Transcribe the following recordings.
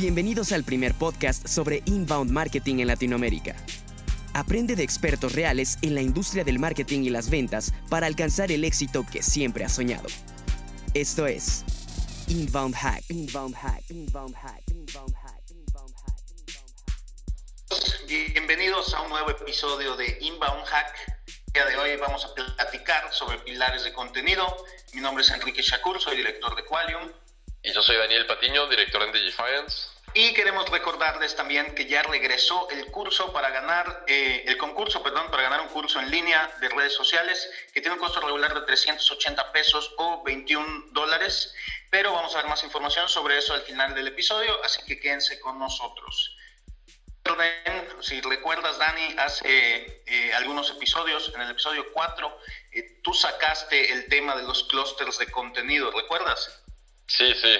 Bienvenidos al primer podcast sobre inbound marketing en Latinoamérica. Aprende de expertos reales en la industria del marketing y las ventas para alcanzar el éxito que siempre has soñado. Esto es Inbound Hack. Inbound Hack. Inbound Hack. Inbound Hack. Inbound Hack. Bienvenidos a un nuevo episodio de Inbound Hack. El día de hoy vamos a platicar sobre pilares de contenido. Mi nombre es Enrique Shakur, soy director de Qualium. Y yo soy Daniel Patiño, director en Digifiance. Y queremos recordarles también que ya regresó el curso para ganar, eh, el concurso, perdón, para ganar un curso en línea de redes sociales que tiene un costo regular de 380 pesos o 21 dólares. Pero vamos a ver más información sobre eso al final del episodio, así que quédense con nosotros. Si recuerdas, Dani, hace eh, algunos episodios, en el episodio 4, eh, tú sacaste el tema de los clústeres de contenido, ¿recuerdas? Sí, sí.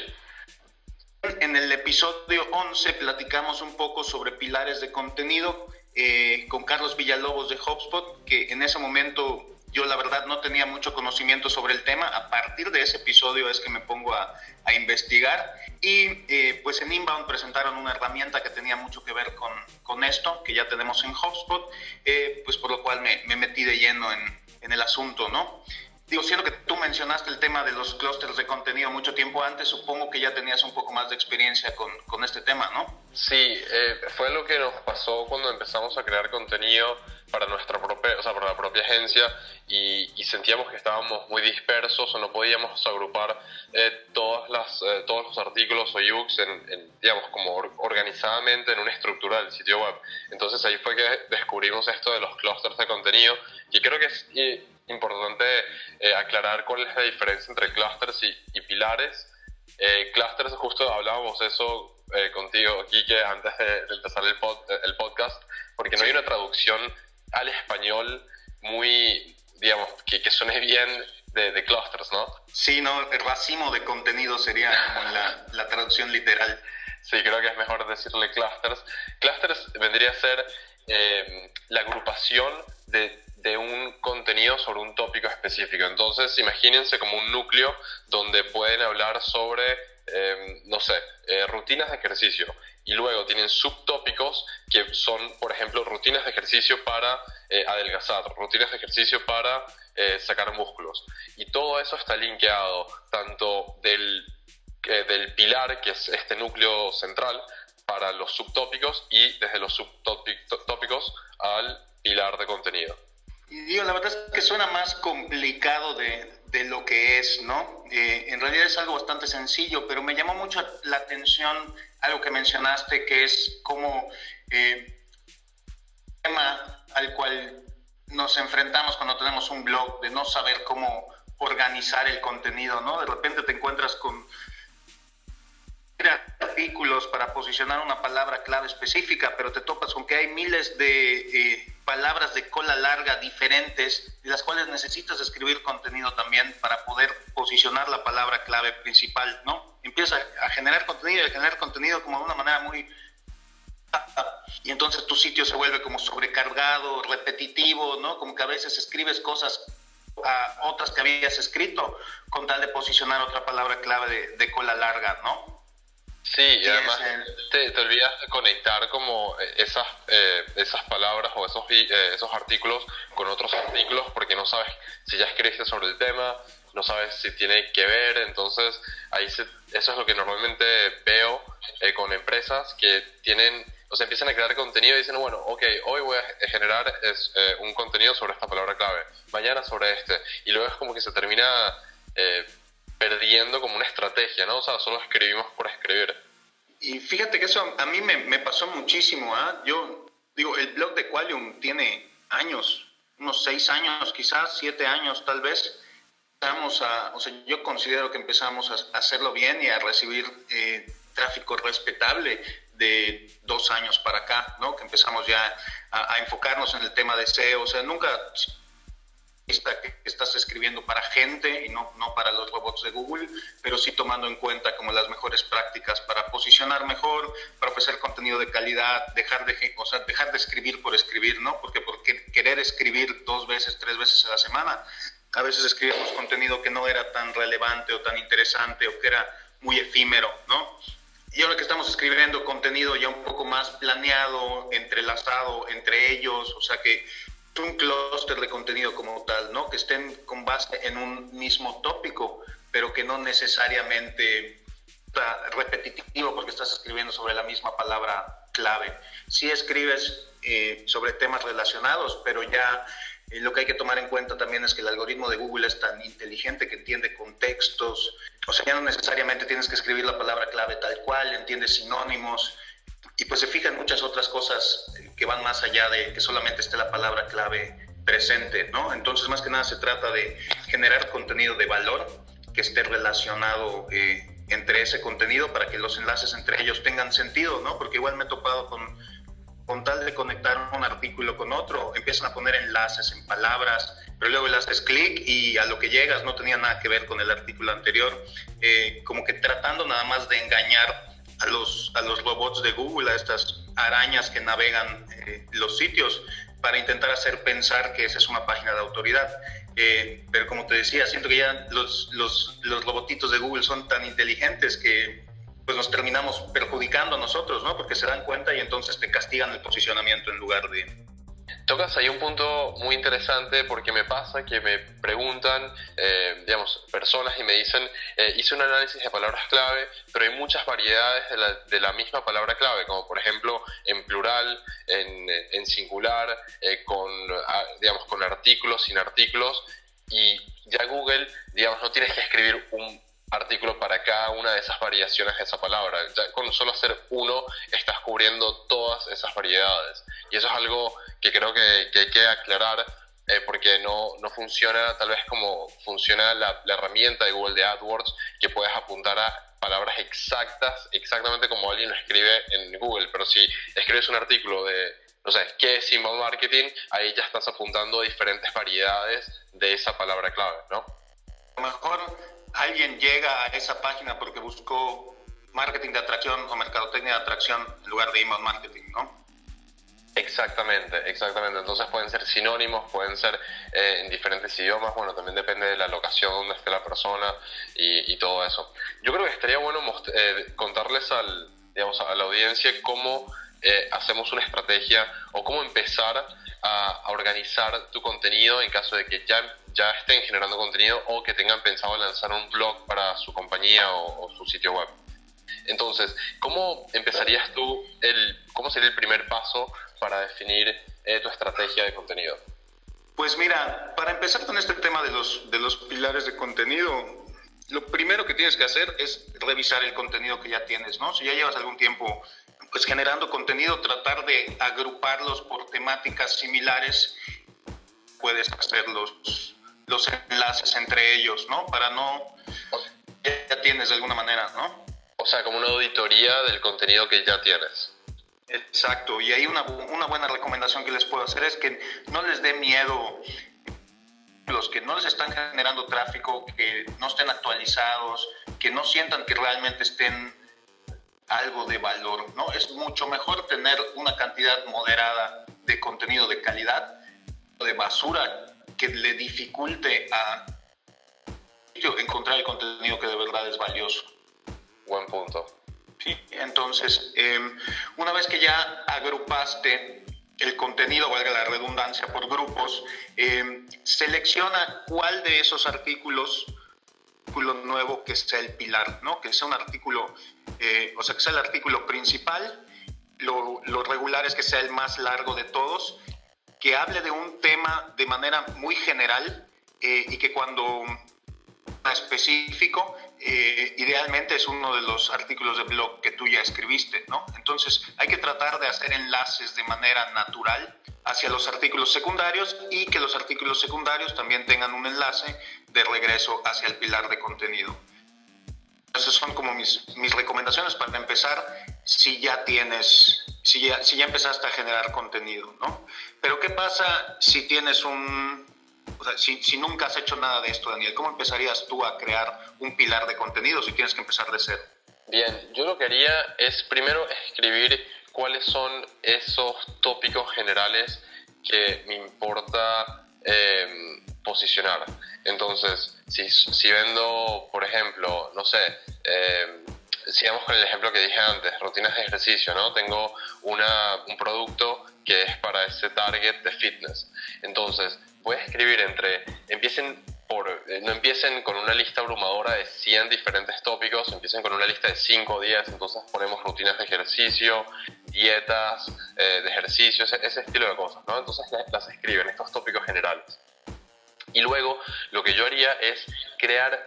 En el episodio 11 platicamos un poco sobre pilares de contenido eh, con Carlos Villalobos de HubSpot, que en ese momento yo la verdad no tenía mucho conocimiento sobre el tema. A partir de ese episodio es que me pongo a, investigar y eh, pues en Inbound presentaron una herramienta que tenía mucho que ver con, con esto, que ya tenemos en HubSpot, eh, pues por lo cual me, me metí de lleno en, en el asunto, ¿no? Digo, siendo que tú mencionaste el tema de los clústeres de contenido mucho tiempo antes, supongo que ya tenías un poco más de experiencia con, con este tema, ¿no? Sí, eh, fue lo que nos pasó cuando empezamos a crear contenido para nuestra propia, o sea, para la propia agencia y, y sentíamos que estábamos muy dispersos o no podíamos agrupar eh, todas las, eh, todos los artículos o ebooks en, en, digamos, como organizadamente en una estructura del sitio web. Entonces ahí fue que descubrimos esto de los clústeres de contenido y creo que es importante eh, aclarar cuál es la diferencia entre clusters y, pilares. Eh, clusters, justo hablábamos eso eh, contigo, Kike, antes de, empezar el, el, podcast, porque no hay una traducción al español muy, digamos, que, que suene bien de, de, clusters, ¿no? Sí, no, el racimo de contenido sería como la, la traducción literal. Sí, creo que es mejor decirle clusters. Clusters vendría a ser eh, la agrupación de de un contenido sobre un tópico específico. Entonces, imagínense como un núcleo donde pueden hablar sobre, em, no sé, eh, rutinas de ejercicio. Y luego tienen subtópicos que son, por ejemplo, rutinas de ejercicio para eh, adelgazar, rutinas de ejercicio para eh, sacar músculos. Y todo eso está linkeado tanto del, del pilar, que es este núcleo central, para los subtópicos y desde los subtópicos al pilar de contenido. Y digo, la verdad es que suena más complicado de, de lo que es, ¿no? Eh, en realidad es algo bastante sencillo, pero me llamó mucho la atención algo que mencionaste, que es como eh, tema al cual nos enfrentamos cuando tenemos un blog, de no saber cómo organizar el contenido, ¿no? De repente te encuentras con artículos para posicionar una palabra clave específica, pero te topas con que hay miles de eh, palabras de cola larga diferentes, de las cuales necesitas escribir contenido también para poder posicionar la palabra clave principal, ¿no? Empieza a generar contenido y a generar contenido como de una manera muy... Y entonces tu sitio se vuelve como sobrecargado, repetitivo, ¿no? Como que a veces escribes cosas a otras que habías escrito con tal de posicionar otra palabra clave de, de cola larga, ¿no? Sí, y además te, te, olvidas de conectar como eh, esas, eh, esas palabras o esos, eh, esos artículos con otros artículos porque no sabes si ya escribiste sobre el tema, no sabes si tiene que ver, entonces ahí eso es lo que normalmente veo eh, con empresas que tienen, o sea, empiezan a crear contenido y dicen, bueno, ok, hoy voy a generar es, eh, un contenido sobre esta palabra clave, mañana sobre este, y luego es como que se termina eh, perdiendo como una estrategia, ¿no? O sea, solo escribimos por escribir. Y fíjate que eso a mí me, me pasó muchísimo, ¿ah? Yo digo, el blog de Qualium tiene años, unos seis años, quizás siete años tal vez. Empezamos a, o sea, yo considero que empezamos a hacerlo bien y a recibir eh, tráfico respetable de dos años para acá, ¿no? Que empezamos ya a, a enfocarnos en el tema de SEO. O sea, nunca que estás escribiendo para gente y no, no para los robots de Google, pero sí tomando en cuenta como las mejores prácticas para posicionar mejor, para ofrecer contenido de calidad, dejar de, o sea, dejar de escribir por escribir, ¿no? Porque por querer escribir dos veces, tres veces a la semana, a veces escribíamos contenido que no era tan relevante o tan interesante o que era muy efímero, ¿no? y ahora que estamos escribiendo contenido ya un poco más planeado, entrelazado entre ellos, o sea que un clúster de contenido como tal, ¿no? Que estén con base en un mismo tópico, pero que no necesariamente repetitivo porque estás escribiendo sobre la misma palabra clave. Sí escribes eh, sobre temas relacionados, pero ya eh, lo que hay que tomar en cuenta también es que el algoritmo de Google es tan inteligente que entiende contextos, o sea, ya no necesariamente tienes que escribir la palabra clave tal cual, entiende sinónimos y pues se fija en muchas otras cosas eh, que van más allá de que solamente esté la palabra clave presente, ¿no? Entonces, más que nada se trata de generar contenido de valor que esté relacionado eh, entre ese contenido para que los enlaces entre ellos tengan sentido, ¿no? Porque igual me he topado con, con tal de conectar un artículo con otro, empiezan a poner enlaces en palabras, pero luego le haces clic y a lo que llegas no tenía nada que ver con el artículo anterior, eh, como que tratando nada más de engañar a los, a los robots de Google, a estas arañas que navegan eh, los sitios, para intentar hacer pensar que esa es una página de autoridad. Eh, pero como te decía, siento que ya los, los, los robotitos de Google son tan inteligentes que pues nos terminamos perjudicando a nosotros, ¿no? Porque se dan cuenta y entonces te castigan el posicionamiento en lugar de, Tocas ahí un punto muy interesante porque me pasa que me preguntan, eh, digamos, personas y me dicen, eh, hice un análisis de palabras clave, pero hay muchas variedades de la, de la misma palabra clave, como por ejemplo en plural, en, singular, eh, con, digamos, con artículos, sin artículos, y ya Google, digamos, no tienes que escribir un artículo para cada una de esas variaciones de esa palabra. Ya con solo hacer uno estás cubriendo todas esas variedades. Y eso es algo que creo que, hay que aclarar eh, porque no, no, funciona tal vez como funciona la, la, herramienta de Google de AdWords, que puedes apuntar a palabras exactas, exactamente como alguien lo escribe en Google. Pero si escribes un artículo de, no sé, ¿qué es inbound marketing? Ahí ya estás apuntando a diferentes variedades de esa palabra clave, ¿no? Mejor alguien llega a esa página porque buscó marketing de atracción o mercadotecnia de atracción en lugar de email marketing, ¿no? Exactamente, exactamente. Entonces pueden ser sinónimos, pueden ser eh, en diferentes idiomas, bueno, también depende de la locación donde esté la persona y, todo eso. Yo creo que estaría bueno eh, contarles al, digamos, a la audiencia cómo eh, hacemos una estrategia o cómo empezar a, organizar tu contenido en caso de que ya, ya estén generando contenido o que tengan pensado lanzar un blog para su compañía o, su sitio web. Entonces, ¿cómo empezarías tú, el, cómo sería el primer paso para definir eh, tu estrategia de contenido? Pues mira, para empezar con este tema de los, de los pilares de contenido, lo primero que tienes que hacer es revisar el contenido que ya tienes, ¿no? Si ya llevas algún tiempo pues generando contenido, tratar de agruparlos por temáticas similares, puedes hacer los, enlaces entre ellos, ¿no? Para no, ya tienes de alguna manera, ¿no? O sea, como una auditoría del contenido que ya tienes. Exacto, y ahí una, una buena recomendación que les puedo hacer es que no les dé miedo los que no les están generando tráfico, que no estén actualizados, que no sientan que realmente estén algo de valor, ¿no? Es mucho mejor tener una cantidad moderada de contenido de calidad o de basura que le dificulte a encontrar el contenido que de verdad es valioso. Buen punto. Sí, entonces, em, una vez que ya agrupaste el contenido, valga la redundancia, por grupos, em, selecciona cuál de esos artículos artículo nuevo que sea el pilar, ¿no? Que sea un artículo, eh, o sea, que sea el artículo principal, lo, lo, regular es que sea el más largo de todos, que hable de un tema de manera muy general eh, y que cuando específico, eh, idealmente es uno de los artículos de blog que tú ya escribiste, ¿no? Entonces hay que tratar de hacer enlaces de manera natural hacia los artículos secundarios y que los artículos secundarios también tengan un enlace de regreso hacia el pilar de contenido. Esas son como mis, mis recomendaciones para empezar si ya tienes, si ya, si ya empezaste a generar contenido, ¿no? Pero ¿qué pasa si tienes un, o sea, si, si, nunca has hecho nada de esto, Daniel? ¿Cómo empezarías tú a crear un pilar de contenido si tienes que empezar de cero? Bien, yo lo que haría es primero escribir cuáles son esos tópicos generales que me importa eh, posicionar. Entonces, si, si, vendo, por ejemplo, no sé, eh, sigamos con el ejemplo que dije antes, rutinas de ejercicio, ¿no? Tengo una, un producto que es para ese target de fitness. Entonces, a escribir entre, empiecen por, eh, no empiecen con una lista abrumadora de 100 diferentes tópicos, empiecen con una lista de 5 o 10, entonces ponemos rutinas de ejercicio, dietas eh, de ejercicio, ese, ese, estilo de cosas, ¿no? Entonces las escriben, estos tópicos generales. Y luego lo que yo haría es crear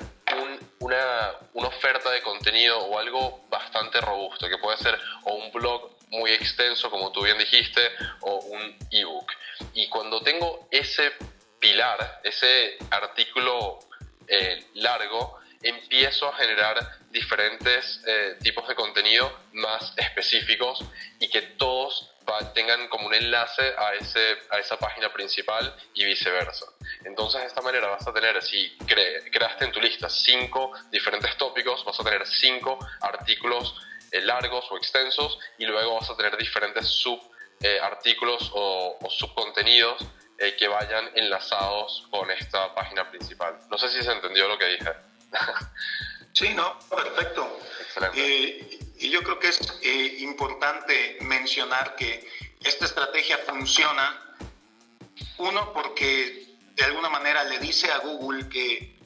una, una, oferta de contenido o algo bastante robusto, que puede ser o un blog muy extenso, como tú bien dijiste, o un ebook. Y cuando tengo ese pilar, ese artículo eh, largo, empiezo a generar diferentes eh, tipos de contenido más específicos y que todos tengan como un enlace a, ese, a esa página principal y viceversa. Entonces de esta manera vas a tener, si creaste en tu lista cinco diferentes tópicos, vas a tener cinco artículos eh, largos o extensos y luego vas a tener diferentes subartículos eh, o, o, subcontenidos eh, que vayan enlazados con esta página principal. No sé si se entendió lo que dije. sí, no, perfecto. Excelente. Y yo creo que es eh, importante mencionar que esta estrategia funciona, uno, porque de alguna manera le dice a Google que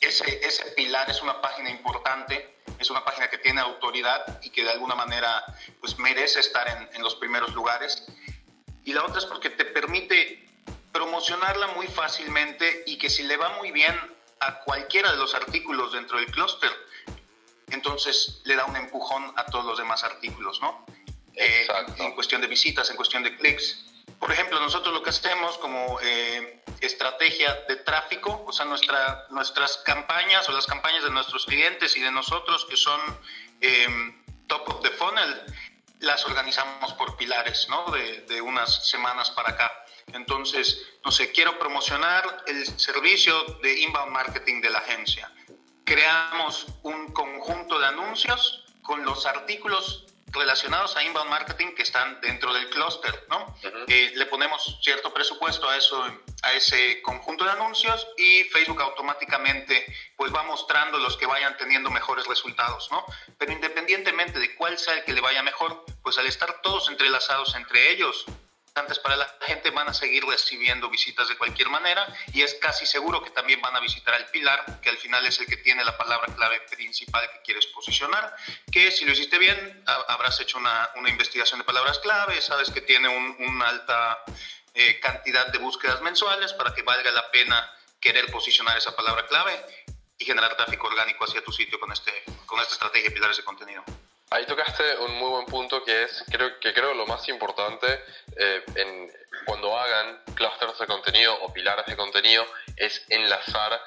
ese, ese pilar es una página importante, es una página que tiene autoridad y que de alguna manera pues, merece estar en, en los primeros lugares. Y la otra es porque te permite promocionarla muy fácilmente y que si le va muy bien a cualquiera de los artículos dentro del clúster, entonces le da un empujón a todos los demás artículos, ¿no? Eh, en cuestión de visitas, en cuestión de clics. Por ejemplo, nosotros lo que hacemos como eh, estrategia de tráfico, o sea, nuestra, nuestras campañas o las campañas de nuestros clientes y de nosotros que son em, top of the funnel, las organizamos por pilares, ¿no? De, de unas semanas para acá. Entonces, no sé, quiero promocionar el servicio de inbound marketing de la agencia creamos un conjunto de anuncios con los artículos relacionados a inbound marketing que están dentro del clúster, ¿no? Eh, le ponemos cierto presupuesto a eso, a ese conjunto de anuncios y Facebook automáticamente pues va mostrando los que vayan teniendo mejores resultados, ¿no? Pero independientemente de cuál sea el que le vaya mejor, pues al estar todos entrelazados entre ellos, para la gente van a seguir recibiendo visitas de cualquier manera y es casi seguro que también van a visitar al pilar, que al final es el que tiene la palabra clave principal que quieres posicionar, que si lo hiciste bien, habrás hecho una, una investigación de palabras clave, sabes que tiene una alta eh, cantidad de búsquedas mensuales para que valga la pena querer posicionar esa palabra clave y generar tráfico orgánico hacia tu sitio con, este, con esta estrategia de pilares de contenido. Ahí tocaste un muy buen punto que es, creo que creo lo más importante eh, cuando hagan clusters de contenido o pilares de contenido es enlazar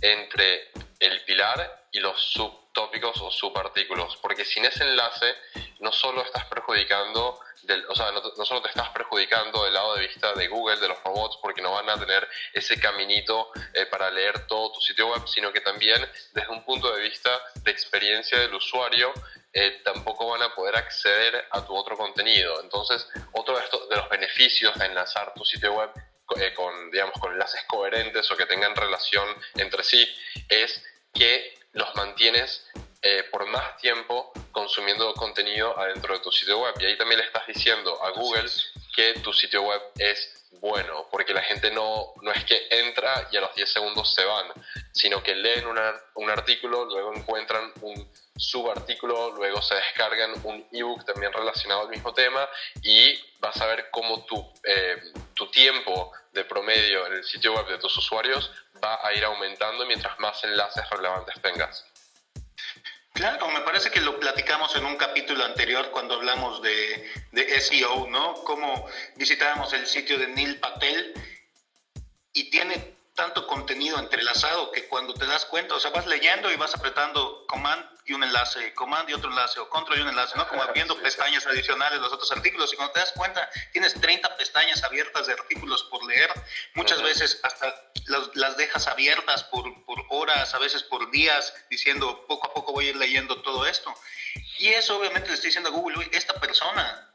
entre el pilar y los subtópicos o subartículos, porque sin ese enlace no solo estás perjudicando del, o sea, no, solo te estás perjudicando del lado de vista de Google, de los robots, porque no van a tener ese caminito eh, para leer todo tu sitio web, sino que también desde un punto de vista de experiencia del usuario, eh, tampoco van a poder acceder a tu otro contenido. Entonces, otro de, estos, de los beneficios de enlazar tu sitio web eh, con, digamos, con enlaces coherentes o que tengan relación entre sí es que los mantienes eh, por más tiempo consumiendo contenido adentro de tu sitio web. Y ahí también le estás diciendo a Google que tu sitio web es bueno, porque la gente no, no es que entra y a los 10 segundos se van, sino que leen un artículo, luego encuentran un subartículo, luego se descargan un ebook también relacionado al mismo tema y vas a ver cómo tu, eh, tu tiempo de promedio en el sitio web de tus usuarios va a ir aumentando mientras más enlaces relevantes tengas. Claro, me parece que lo platicamos en un capítulo anterior cuando hablamos de, de SEO, ¿no? Cómo visitábamos el sitio de Neil Patel y tiene tanto contenido entrelazado que cuando te das cuenta, o sea, vas leyendo y vas apretando command y un enlace, command y otro enlace, o control y un enlace, ¿no? Como viendo pestañas adicionales los otros artículos, y cuando te das cuenta, tienes 30 pestañas abiertas de artículos por leer, muchas veces hasta las, dejas abiertas por, por, horas, a veces por días, diciendo, poco a poco voy a ir leyendo todo esto. Y eso obviamente le estoy diciendo a Google, esta persona,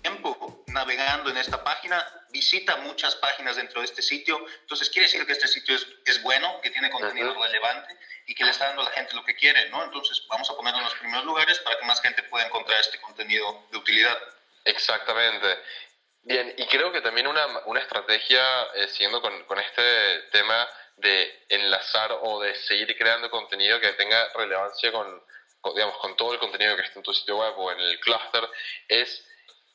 tiempo, navegando en esta página, visita muchas páginas dentro de este sitio, entonces quiere decir que este sitio es, es bueno, que tiene contenido relevante y que le está dando a la gente lo que quiere, ¿no? Entonces vamos a ponerlo en los primeros lugares para que más gente pueda encontrar este contenido de utilidad. Exactamente. Bien, y creo que también una, una estrategia, eh, siguiendo con, con este tema de enlazar o de seguir creando contenido que tenga relevancia con, digamos, con todo el contenido que está en tu sitio web o en el clúster, es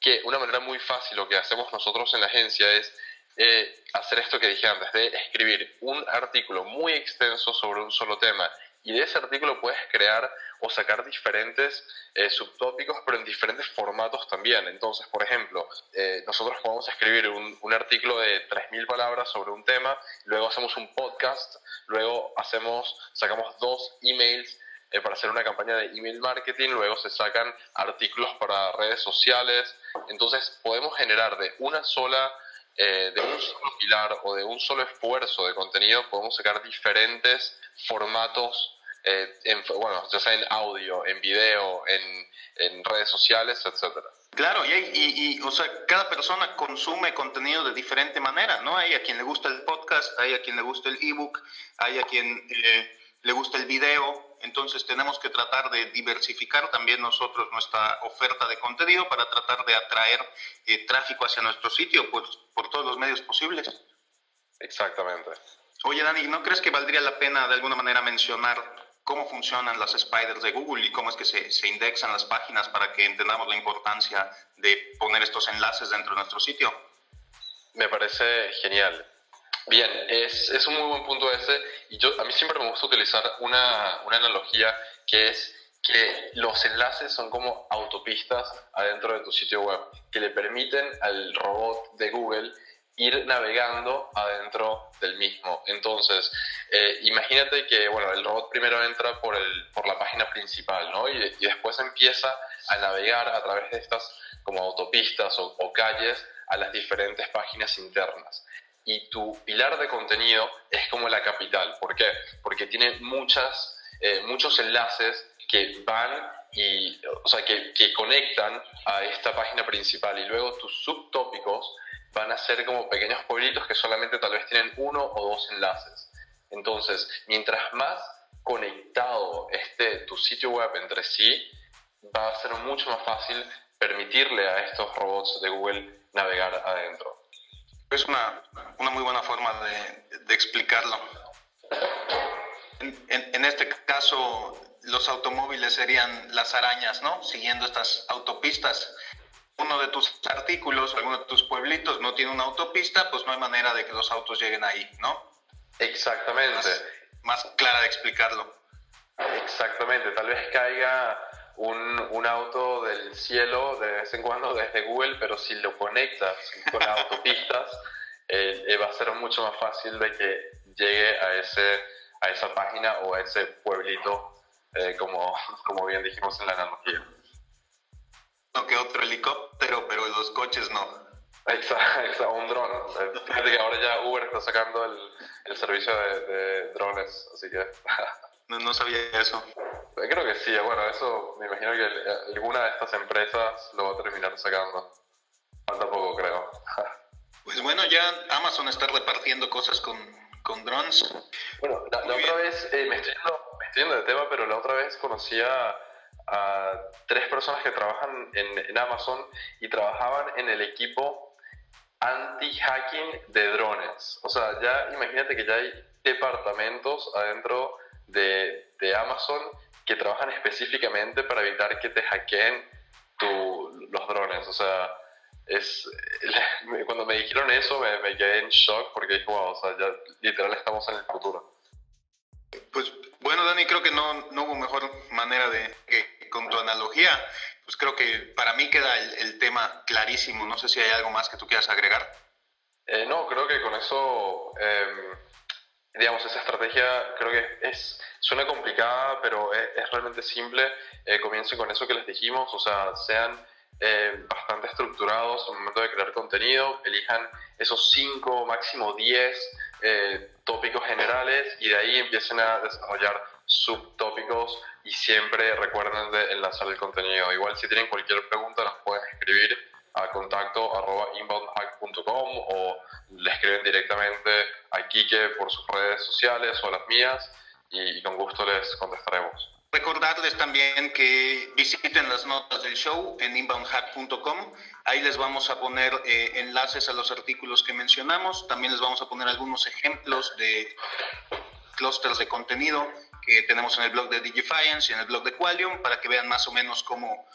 que una manera muy fácil, lo que hacemos nosotros en la agencia es eh, hacer esto que dije antes, de escribir un artículo muy extenso sobre un solo tema y de ese artículo puedes crear o sacar diferentes eh, subtópicos, pero en diferentes formatos también. Entonces, por ejemplo, eh, nosotros podemos escribir un, artículo de 3.000 palabras sobre un tema, luego hacemos un podcast, luego hacemos, sacamos dos emails eh, para hacer una campaña de email marketing, luego se sacan artículos para redes sociales. Entonces, podemos generar de una sola eh, de un solo pilar o de un solo esfuerzo de contenido podemos sacar diferentes formatos, eh, en, bueno, ya sea en audio, en video, en, redes sociales, etcétera. Claro, y, y, y, o sea, cada persona consume contenido de diferente manera, ¿no? Hay a quien le gusta el podcast, hay a quien le gusta el ebook, hay a quien eh, le gusta el video, entonces tenemos que tratar de diversificar también nosotros nuestra oferta de contenido para tratar de atraer eh, tráfico hacia nuestro sitio pues, por todos los medios posibles. Exactamente. Oye, Dani, ¿no crees que valdría la pena de alguna manera mencionar cómo funcionan las spiders de Google y cómo es que se, se indexan las páginas para que entendamos la importancia de poner estos enlaces dentro de nuestro sitio? Me parece genial. Bien, es, es, un muy buen punto ese y yo a mí siempre me gusta utilizar una, una, analogía que es que los enlaces son como autopistas adentro de tu sitio web que le permiten al robot de Google ir navegando adentro del mismo. Entonces, eh, imagínate que bueno, el robot primero entra por, el, por la página principal ¿no? y, y, después empieza a navegar a través de estas como autopistas o, o calles a las diferentes páginas internas y tu pilar de contenido es como la capital. ¿Por qué? Porque tiene muchas, eh, muchos enlaces que van y, o sea, que, que, conectan a esta página principal y luego tus subtópicos van a ser como pequeños pueblitos que solamente tal vez tienen uno o dos enlaces. Entonces, mientras más conectado esté tu sitio web entre sí, va a ser mucho más fácil permitirle a estos robots de Google navegar adentro. Es una, una muy buena forma de, de explicarlo. En, en, en, este caso, los automóviles serían las arañas, ¿no? Siguiendo estas autopistas. Uno de tus artículos, alguno de tus pueblitos no tiene una autopista, pues no hay manera de que los autos lleguen ahí, ¿no? Exactamente. Más, más clara de explicarlo. Exactamente. Tal vez caiga un, un, auto del cielo de vez en cuando desde Google, pero si lo conectas con autopistas, eh, eh, va a ser mucho más fácil de que llegue a, ese, a esa página o a ese pueblito, eh, como, como bien dijimos en la analogía. No que otro helicóptero, pero los coches no. Exacto, exacto un dron. Fíjate que ahora ya Uber está sacando el, el servicio de, de drones, así que... No, no, sabía eso. Creo que sí, bueno, eso me imagino que alguna de estas empresas lo va a terminar sacando. Falta poco, creo. Pues bueno, ya Amazon está repartiendo cosas con, con drones. Bueno, la, la otra vez, eh, me, estoy yendo, me, estoy yendo, de tema, pero la otra vez conocí a, a tres personas que trabajan en, en Amazon y trabajaban en el equipo anti-hacking de drones. O sea, ya imagínate que ya hay departamentos adentro de, de, Amazon que trabajan específicamente para evitar que te hackeen tu, los drones. O sea, es, cuando me dijeron eso me, me quedé en shock porque dije, wow, o sea, ya literal estamos en el futuro. Pues bueno, Dani, creo que no, no hubo mejor manera de que con tu analogía, pues creo que para mí queda el, el tema clarísimo. No sé si hay algo más que tú quieras agregar. Eh, no, creo que con eso... Eh, digamos, esa estrategia creo que es, suena complicada, pero es, es realmente simple. Eh, comiencen con eso que les dijimos, o sea, sean eh, bastante estructurados al momento de crear contenido, elijan esos 5, máximo 10 eh, tópicos generales y de ahí empiecen a desarrollar subtópicos y siempre recuerden de enlazar el contenido. Igual si tienen cualquier pregunta nos pueden escribir a contacto arroba inboundhack.com o le escriben directamente a Kike por sus redes sociales o las mías y con gusto les contestaremos. Recordarles también que visiten las notas del show en inboundhack.com. Ahí les vamos a poner eh, enlaces a los artículos que mencionamos. También les vamos a poner algunos ejemplos de clústeres de contenido que tenemos en el blog de Digifiance y en el blog de Qualium para que vean más o menos cómo,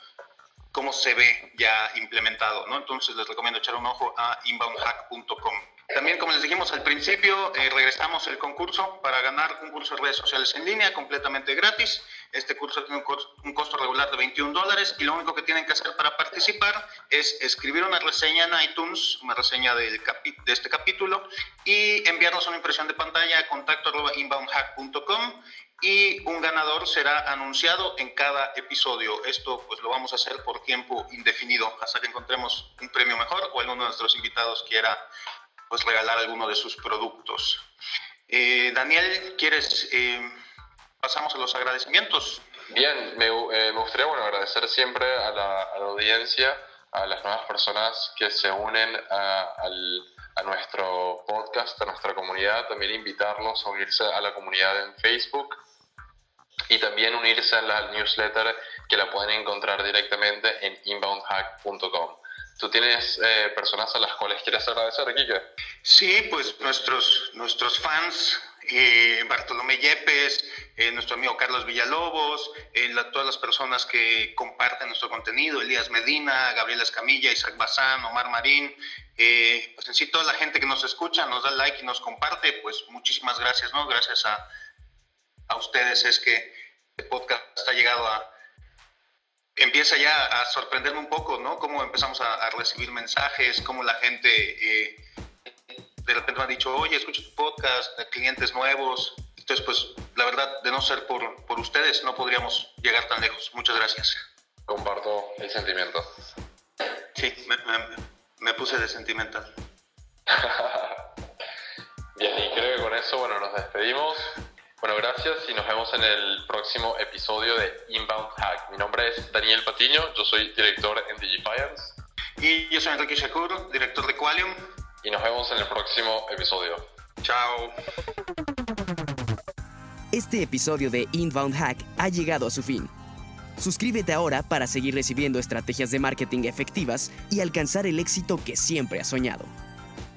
cómo se ve ya implementado. ¿no? Entonces les recomiendo echar un ojo a inboundhack.com. También, como les dijimos al principio, eh, regresamos el concurso para ganar un curso de redes sociales en línea completamente gratis. Este curso tiene un, costo regular de 21 dólares y lo único que tienen que hacer para participar es escribir una reseña en iTunes, una reseña del de este capítulo y enviarnos una impresión de pantalla a contacto inboundhack.com y un ganador será anunciado en cada episodio. Esto pues lo vamos a hacer por tiempo indefinido hasta que encontremos un premio mejor o alguno de nuestros invitados quiera pues regalar alguno de sus productos. Eh, Daniel, ¿quieres? Eh, pasamos a los agradecimientos. Bien, me, eh, me gustaría bueno, agradecer siempre a la, a la, audiencia, a las nuevas personas que se unen a, al, a, nuestro podcast, a nuestra comunidad, también invitarlos a unirse a la comunidad en Facebook y también unirse a la newsletter que la pueden encontrar directamente en inboundhack.com. ¿Tú tienes eh, personas a las cuales quieres agradecer, Kike? Sí, pues nuestros, nuestros fans, eh, Bartolomé Yepes, eh, nuestro amigo Carlos Villalobos, eh, todas las personas que comparten nuestro contenido, Elías Medina, Gabriela Escamilla, Isaac Bazán, Omar Marín, eh, pues en sí toda la gente que nos escucha, nos da like y nos comparte, pues muchísimas gracias, ¿no? Gracias a, a ustedes es que podcast ha llegado a empieza ya a sorprenderme un poco, ¿no? Cómo empezamos a, recibir mensajes, cómo la gente eh, de repente me ha dicho, oye, escucho tu podcast, clientes nuevos. Entonces, pues, la verdad, de no ser por, por ustedes, no podríamos llegar tan lejos. Muchas gracias. Comparto el sentimiento. Sí, me, me, me puse de sentimental. Bien, y creo que con eso, bueno, nos despedimos. Bueno, gracias y nos vemos en el próximo episodio de Inbound Hack. Mi nombre es Daniel Patiño, yo soy director en Digifiance. Y yo soy Enrique Shakur, director de Qualium. Y nos vemos en el próximo episodio. Chao. Este episodio de Inbound Hack ha llegado a su fin. Suscríbete ahora para seguir recibiendo estrategias de marketing efectivas y alcanzar el éxito que siempre has soñado.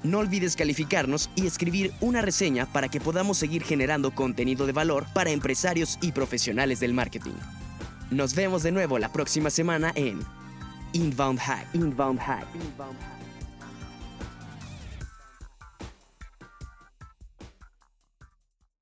No olvides calificarnos y escribir una reseña para que podamos seguir generando contenido de valor para empresarios y profesionales del marketing. Nos vemos de nuevo la próxima semana en Inbound Hack. Inbound.